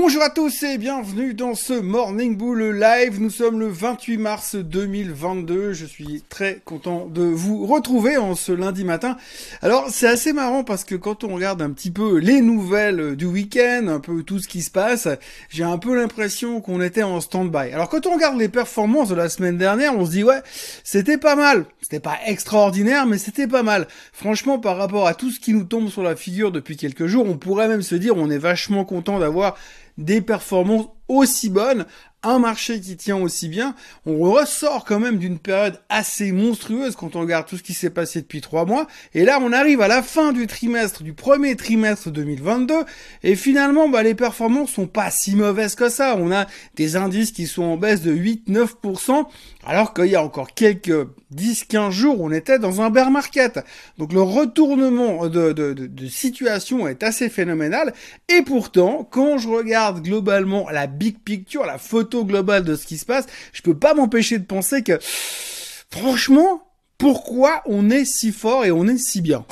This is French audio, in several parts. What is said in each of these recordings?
Bonjour à tous et bienvenue dans ce Morning Bull Live. Nous sommes le 28 mars 2022. Je suis très content de vous retrouver en ce lundi matin. Alors c'est assez marrant parce que quand on regarde un petit peu les nouvelles du week-end, un peu tout ce qui se passe, j'ai un peu l'impression qu'on était en stand-by. Alors quand on regarde les performances de la semaine dernière, on se dit ouais, c'était pas mal. C'était pas extraordinaire, mais c'était pas mal. Franchement, par rapport à tout ce qui nous tombe sur la figure depuis quelques jours, on pourrait même se dire on est vachement content d'avoir des performances aussi bonnes, un marché qui tient aussi bien, on ressort quand même d'une période assez monstrueuse quand on regarde tout ce qui s'est passé depuis trois mois. Et là, on arrive à la fin du trimestre, du premier trimestre 2022, et finalement, bah, les performances sont pas si mauvaises que ça. On a des indices qui sont en baisse de 8-9%, alors qu'il y a encore quelques 10-15 jours, on était dans un bear market. Donc le retournement de, de, de situation est assez phénoménal. Et pourtant, quand je regarde globalement la big picture, la photo global de ce qui se passe, je peux pas m'empêcher de penser que, franchement, pourquoi on est si fort et on est si bien?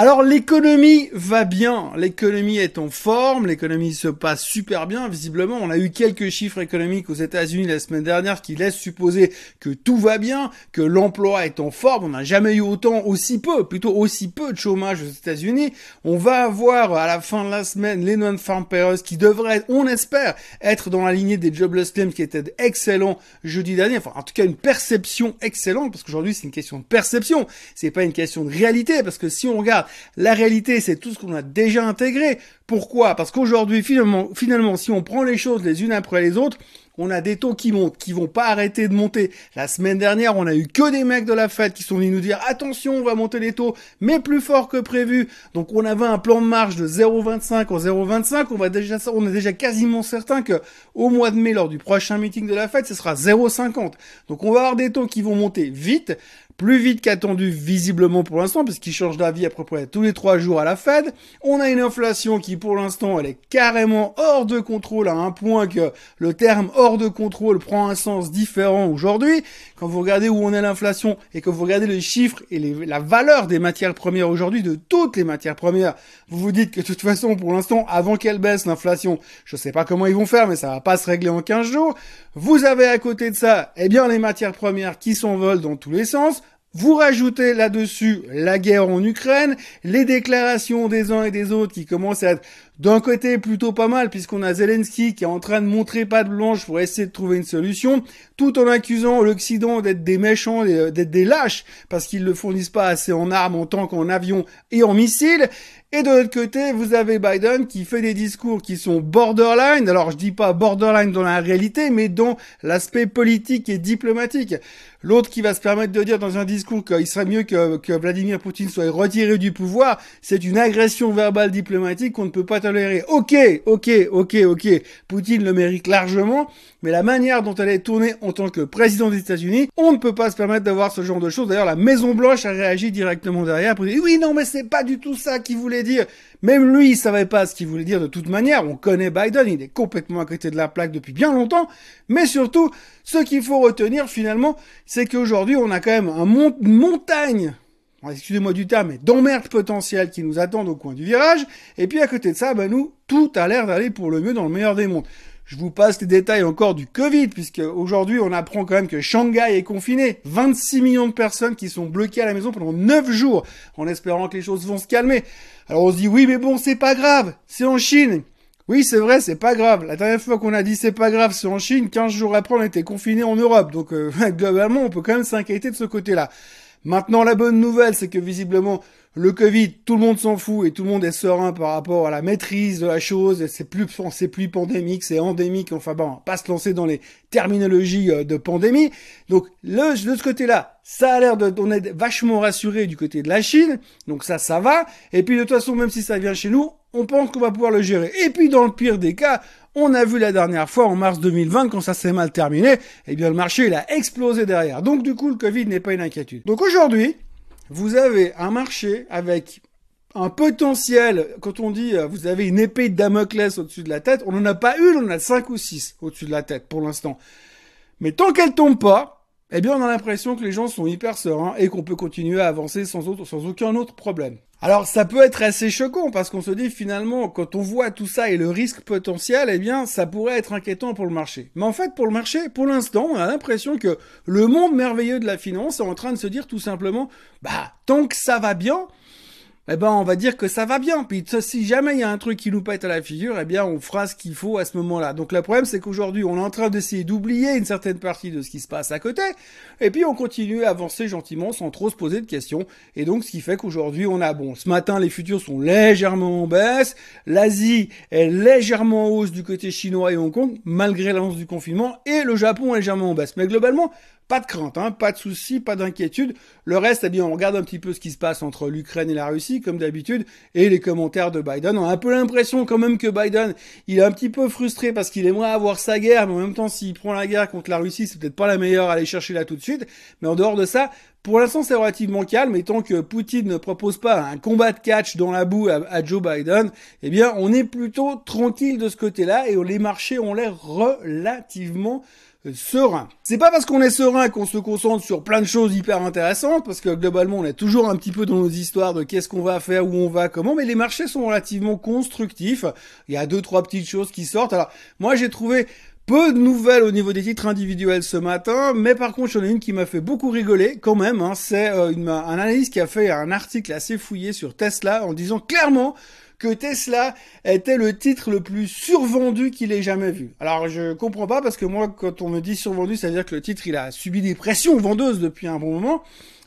Alors l'économie va bien, l'économie est en forme, l'économie se passe super bien, visiblement. On a eu quelques chiffres économiques aux États-Unis la semaine dernière qui laissent supposer que tout va bien, que l'emploi est en forme, on n'a jamais eu autant, aussi peu, plutôt aussi peu de chômage aux États-Unis. On va avoir à la fin de la semaine les non-farm payrolls qui devraient, on espère, être dans la lignée des jobless claims qui étaient excellents jeudi dernier, enfin en tout cas une perception excellente, parce qu'aujourd'hui c'est une question de perception, c'est pas une question de réalité, parce que si on regarde la réalité, c'est tout ce qu'on a déjà intégré. Pourquoi? Parce qu'aujourd'hui, finalement, si on prend les choses les unes après les autres, on a des taux qui montent, qui vont pas arrêter de monter. La semaine dernière, on a eu que des mecs de la fête qui sont venus nous dire attention, on va monter les taux, mais plus fort que prévu. Donc on avait un plan de marge de 0,25 en 0,25. On va déjà, on est déjà quasiment certain que au mois de mai, lors du prochain meeting de la fête, ce sera 0,50. Donc on va avoir des taux qui vont monter vite plus vite qu'attendu visiblement pour l'instant, puisqu'il change d'avis à peu près tous les trois jours à la Fed. On a une inflation qui pour l'instant elle est carrément hors de contrôle à un point que le terme de contrôle prend un sens différent aujourd'hui. Quand vous regardez où on est l'inflation et que vous regardez les chiffres et la valeur des matières premières aujourd'hui, de toutes les matières premières, vous vous dites que de toute façon pour l'instant avant qu'elle baisse l'inflation, je sais pas comment ils vont faire mais ça va pas se régler en 15 jours. Vous avez à côté de ça, eh bien les matières premières qui s'envolent dans tous les sens. Vous rajoutez là-dessus la guerre en Ukraine, les déclarations des uns et des autres qui commencent à être d'un côté plutôt pas mal puisqu'on a Zelensky qui est en train de montrer pas de blanche pour essayer de trouver une solution, tout en accusant l'Occident d'être des méchants, d'être des lâches parce qu'ils ne fournissent pas assez en armes, en tanks, en avions et en missiles. Et de l'autre côté, vous avez Biden qui fait des discours qui sont borderline. Alors je dis pas borderline dans la réalité, mais dans l'aspect politique et diplomatique. L'autre qui va se permettre de dire dans un discours qu'il serait mieux que, Vladimir Poutine soit retiré du pouvoir, c'est une agression verbale diplomatique qu'on ne peut pas tolérer. Ok, ok, ok, ok. Poutine le mérite largement, mais la manière dont elle est tournée en tant que président des États-Unis, on ne peut pas se permettre d'avoir ce genre de choses. D'ailleurs, la Maison Blanche a réagi directement derrière pour dire oui, non, mais c'est pas du tout ça qu'il voulait dire. Même lui, il savait pas ce qu'il voulait dire de toute manière. On connaît Biden, il est complètement à côté de la plaque depuis bien longtemps. Mais surtout, ce qu'il faut retenir finalement, c'est qu'aujourd'hui, on a quand même un une montagne excusez-moi du terme, mais d'emmerde potentielle qui nous attendent au coin du virage. Et puis à côté de ça, ben nous, tout a l'air d'aller pour le mieux dans le meilleur des mondes. Je vous passe les détails encore du Covid, puisque aujourd'hui on apprend quand même que Shanghai est confiné. 26 millions de personnes qui sont bloquées à la maison pendant 9 jours, en espérant que les choses vont se calmer. Alors on se dit oui mais bon c'est pas grave, c'est en Chine. Oui c'est vrai, c'est pas grave. La dernière fois qu'on a dit c'est pas grave, c'est en Chine, 15 jours après on était confiné en Europe. Donc euh, globalement on peut quand même s'inquiéter de ce côté-là. Maintenant la bonne nouvelle c'est que visiblement le Covid, tout le monde s'en fout et tout le monde est serein par rapport à la maîtrise de la chose. C'est plus, c'est plus pandémique, c'est endémique. Enfin bon, pas se lancer dans les terminologies euh, de pandémie. Donc le, de ce côté-là, ça a l'air de, on vachement rassuré du côté de la Chine. Donc ça, ça va. Et puis de toute façon, même si ça vient chez nous, on pense qu'on va pouvoir le gérer. Et puis dans le pire des cas, on a vu la dernière fois en mars 2020 quand ça s'est mal terminé, eh bien le marché il a explosé derrière. Donc du coup le Covid n'est pas une inquiétude. Donc aujourd'hui, vous avez un marché avec un potentiel, quand on dit euh, vous avez une épée de Damoclès au-dessus de la tête, on n'en a pas une, on en a cinq ou six au-dessus de la tête pour l'instant. Mais tant qu'elle tombe pas, eh bien on a l'impression que les gens sont hyper sereins et qu'on peut continuer à avancer sans, autre, sans aucun autre problème. Alors ça peut être assez choquant parce qu'on se dit finalement quand on voit tout ça et le risque potentiel, eh bien ça pourrait être inquiétant pour le marché. Mais en fait pour le marché, pour l'instant, on a l'impression que le monde merveilleux de la finance est en train de se dire tout simplement, bah tant que ça va bien, eh ben on va dire que ça va bien. Puis si jamais il y a un truc qui nous pète à la figure, eh bien on fera ce qu'il faut à ce moment-là. Donc le problème c'est qu'aujourd'hui on est en train d'essayer d'oublier une certaine partie de ce qui se passe à côté, et puis on continue à avancer gentiment sans trop se poser de questions. Et donc ce qui fait qu'aujourd'hui on a bon, ce matin les futurs sont légèrement en baisse, l'Asie est légèrement en hausse du côté chinois et Hong Kong malgré l'annonce du confinement, et le Japon est légèrement en baisse. Mais globalement pas de crainte, hein, pas de soucis, pas d'inquiétude. Le reste, eh bien, on regarde un petit peu ce qui se passe entre l'Ukraine et la Russie, comme d'habitude, et les commentaires de Biden. On a un peu l'impression quand même que Biden, il est un petit peu frustré parce qu'il aimerait avoir sa guerre, mais en même temps, s'il prend la guerre contre la Russie, c'est peut-être pas la meilleure à aller chercher là tout de suite. Mais en dehors de ça, pour l'instant, c'est relativement calme, et tant que Poutine ne propose pas un combat de catch dans la boue à, Joe Biden, eh bien, on est plutôt tranquille de ce côté-là, et les marchés ont l'air relativement serein. C'est pas parce qu'on est serein qu'on se concentre sur plein de choses hyper intéressantes, parce que globalement on est toujours un petit peu dans nos histoires de qu'est-ce qu'on va faire, où on va, comment, mais les marchés sont relativement constructifs. Il y a deux, trois petites choses qui sortent. Alors, moi j'ai trouvé peu de nouvelles au niveau des titres individuels ce matin, mais par contre, j'en ai une qui m'a fait beaucoup rigoler quand même. Hein. C'est euh, un qui a fait un article assez fouillé sur Tesla en disant clairement que Tesla était le titre le plus survendu qu'il ait jamais vu. Alors je comprends pas parce que moi quand on me dit survendu, ça veut dire que le titre il a subi des pressions vendeuses depuis un bon moment.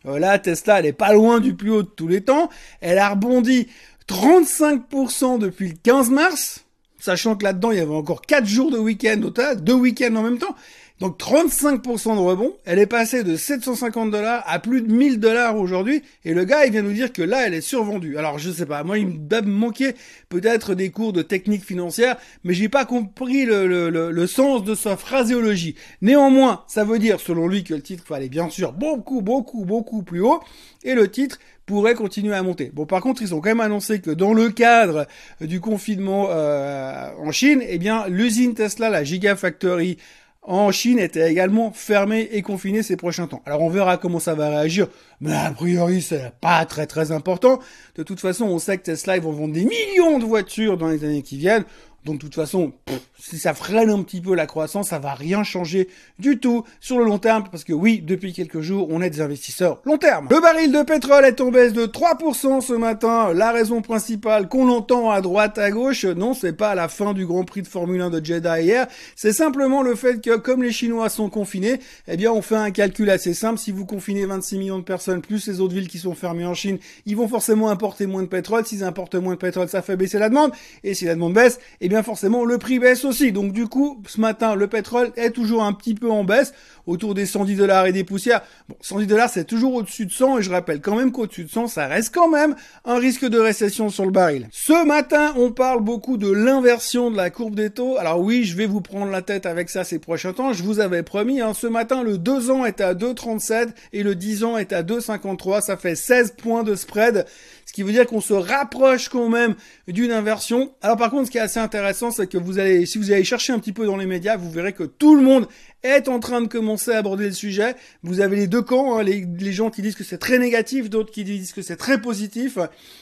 Euh, là Tesla elle est pas loin du plus haut de tous les temps. Elle a rebondi 35% depuis le 15 mars, sachant que là-dedans il y avait encore 4 jours de week-end au total, deux week-ends en même temps. Donc 35% de rebond, elle est passée de 750 dollars à plus de 1000 dollars aujourd'hui, et le gars il vient nous dire que là elle est survendue. Alors je sais pas, moi il me manquait peut-être des cours de technique financière, mais j'ai pas compris le, sens de sa phraséologie. Néanmoins, ça veut dire selon lui que le titre aller bien sûr beaucoup, beaucoup, beaucoup plus haut, et le titre pourrait continuer à monter. Bon, par contre, ils ont quand même annoncé que dans le cadre du confinement euh, en Chine, eh bien, l'usine Tesla, la Gigafactory en Chine était également fermé et confiné ces prochains temps. Alors on verra comment ça va réagir, mais a priori c'est pas très très important. De toute façon, on sait que Tesla ils vont vendre des millions de voitures dans les années qui viennent. Donc de toute façon, si ça freine un petit peu la croissance, ça va rien changer du tout sur le long terme, parce que oui, depuis quelques jours, on est des investisseurs long terme. Le baril de pétrole est en baisse de 3% ce matin. La raison principale qu'on entend à droite, à gauche, non, c'est pas la fin du Grand Prix de Formule 1 de Jeddah hier, c'est simplement le fait que comme les Chinois sont confinés, eh bien on fait un calcul assez simple. Si vous confinez 26 millions de personnes plus les autres villes qui sont fermées en Chine, ils vont forcément importer moins de pétrole. S'ils importent moins de pétrole, ça fait baisser la demande. Et si la demande baisse, eh bien forcément le prix baisse aussi. Donc du coup, ce matin, le pétrole est toujours un petit peu en baisse, autour des 110 dollars et des poussières. Bon, 110 dollars, c'est toujours au-dessus de 100, et je rappelle quand même qu'au-dessus de 100, ça reste quand même un risque de récession sur le baril. Ce matin, on parle beaucoup de l'inversion de la courbe des taux. Alors oui, je vais vous prendre la tête avec ça ces prochains temps. Je vous avais promis, hein, ce matin, le 2 ans est à 2,37 et le 10 ans est à 2,53. Ça fait 16 points de spread ce qui veut dire qu'on se rapproche quand même d'une inversion. Alors par contre, ce qui est assez intéressant, c'est que vous allez, si vous allez chercher un petit peu dans les médias, vous verrez que tout le monde est en train de commencer à aborder le sujet. Vous avez les deux camps, hein, les, gens qui disent que c'est très négatif, d'autres qui disent que c'est très positif.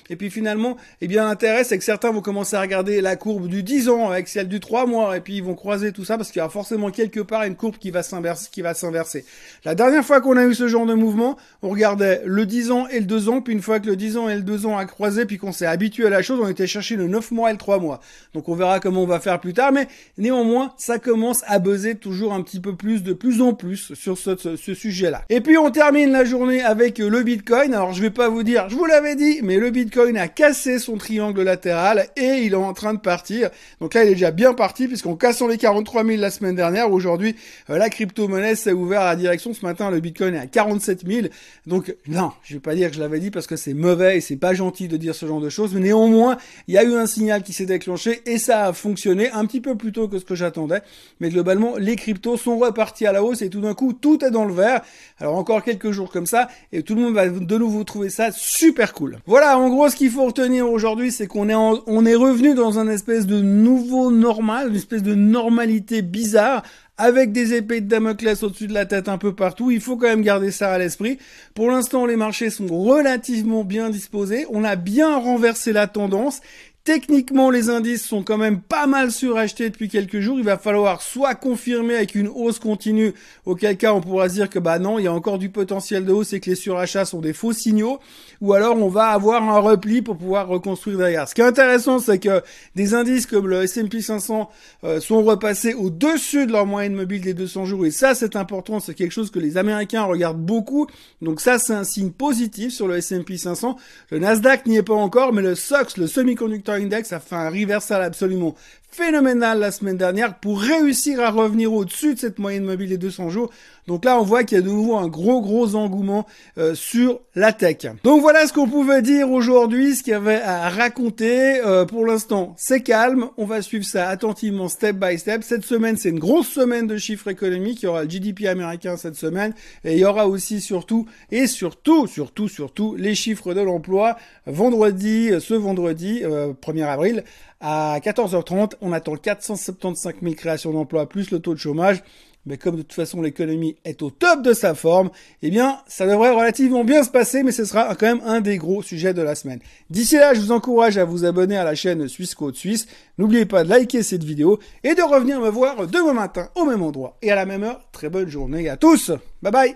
Et puis finalement, eh bien l'intérêt c'est que certains vont commencer à regarder la courbe du 10 ans avec celle du 3 mois et puis ils vont croiser tout ça parce qu'il y a forcément quelque part une courbe qui va s'inverser qui va s'inverser. La dernière fois qu'on a eu ce genre de mouvement, on regardait le 10 ans et le 2 ans, puis une fois que le 10 ans et le 2 ans a croisé puis qu'on s'est habitué à la chose, on était le 9 mois et le 3 mois. Donc on verra comment on va faire plus tard mais néanmoins, ça commence à buzzer toujours un petit peu plus, de plus en plus sur ce, sujet-là. Et puis on termine la journée avec le Bitcoin. Alors je vais pas vous dire, je vous l'avais dit, mais le Bitcoin a cassé son triangle latéral et il est en train de partir. Donc là, il est déjà bien parti puisqu'en cassant les 43 000 la semaine dernière, aujourd'hui, euh, la crypto-monnaie s'est ouvert à la direction. Ce matin, le Bitcoin est à 47 000. Donc non, je vais pas dire que je l'avais dit parce que c'est mauvais et c'est pas gentil de dire ce genre de choses. Mais néanmoins, il y a eu un signal qui s'est déclenché et ça a fonctionné un petit peu plus tôt que ce que j'attendais. Mais globalement, les cryptos sont repartis à la hausse et tout d'un coup, tout est dans le vert. Alors encore quelques jours comme ça et tout le monde va de nouveau trouver ça super cool. Voilà, en gros, ce qu'il faut retenir aujourd'hui, c'est qu'on est on est revenu dans un espèce de nouveau normal, une espèce de normalité bizarre avec des épées de Damoclès au-dessus de la tête un peu partout. Il faut quand même garder ça à l'esprit. Pour l'instant, les marchés sont relativement bien disposés. On a bien renversé la tendance. Techniquement, les indices sont quand même pas mal surachetés depuis quelques jours. Il va falloir soit confirmer avec une hausse continue, auquel cas on pourra se dire que bah non, il y a encore du potentiel de hausse et que les surachats sont des faux signaux, ou alors on va avoir un repli pour pouvoir reconstruire derrière. Ce qui est intéressant, c'est que des indices comme le S&P 500 euh, sont repassés au-dessus de leur moyenne mobile des 200 jours, et ça c'est important, c'est quelque chose que les Américains regardent beaucoup. Donc ça c'est un signe positif sur le S&P 500. Le Nasdaq n'y est pas encore, mais le SOX, le semi-conducteur Index a fait un reversal absolument phénoménal la semaine dernière pour réussir à revenir au-dessus de cette moyenne mobile des 200 jours. Donc là, on voit qu'il y a de nouveau un gros gros engouement euh, sur la tech. Donc voilà ce qu'on pouvait dire aujourd'hui, ce qu'il y avait à raconter. Euh, pour l'instant, c'est calme. On va suivre ça attentivement, step by step. Cette semaine, c'est une grosse semaine de chiffres économiques. Il y aura le GDP américain cette semaine et il y aura aussi surtout et surtout, surtout, surtout les chiffres de l'emploi vendredi, ce vendredi, 1er euh, avril à 14h30, on attend 475 000 créations d'emplois plus le taux de chômage. Mais comme de toute façon l'économie est au top de sa forme, eh bien ça devrait relativement bien se passer, mais ce sera quand même un des gros sujets de la semaine. D'ici là, je vous encourage à vous abonner à la chaîne Suisse Côte Suisse. N'oubliez pas de liker cette vidéo et de revenir me voir demain matin au même endroit et à la même heure. Très bonne journée à tous. Bye bye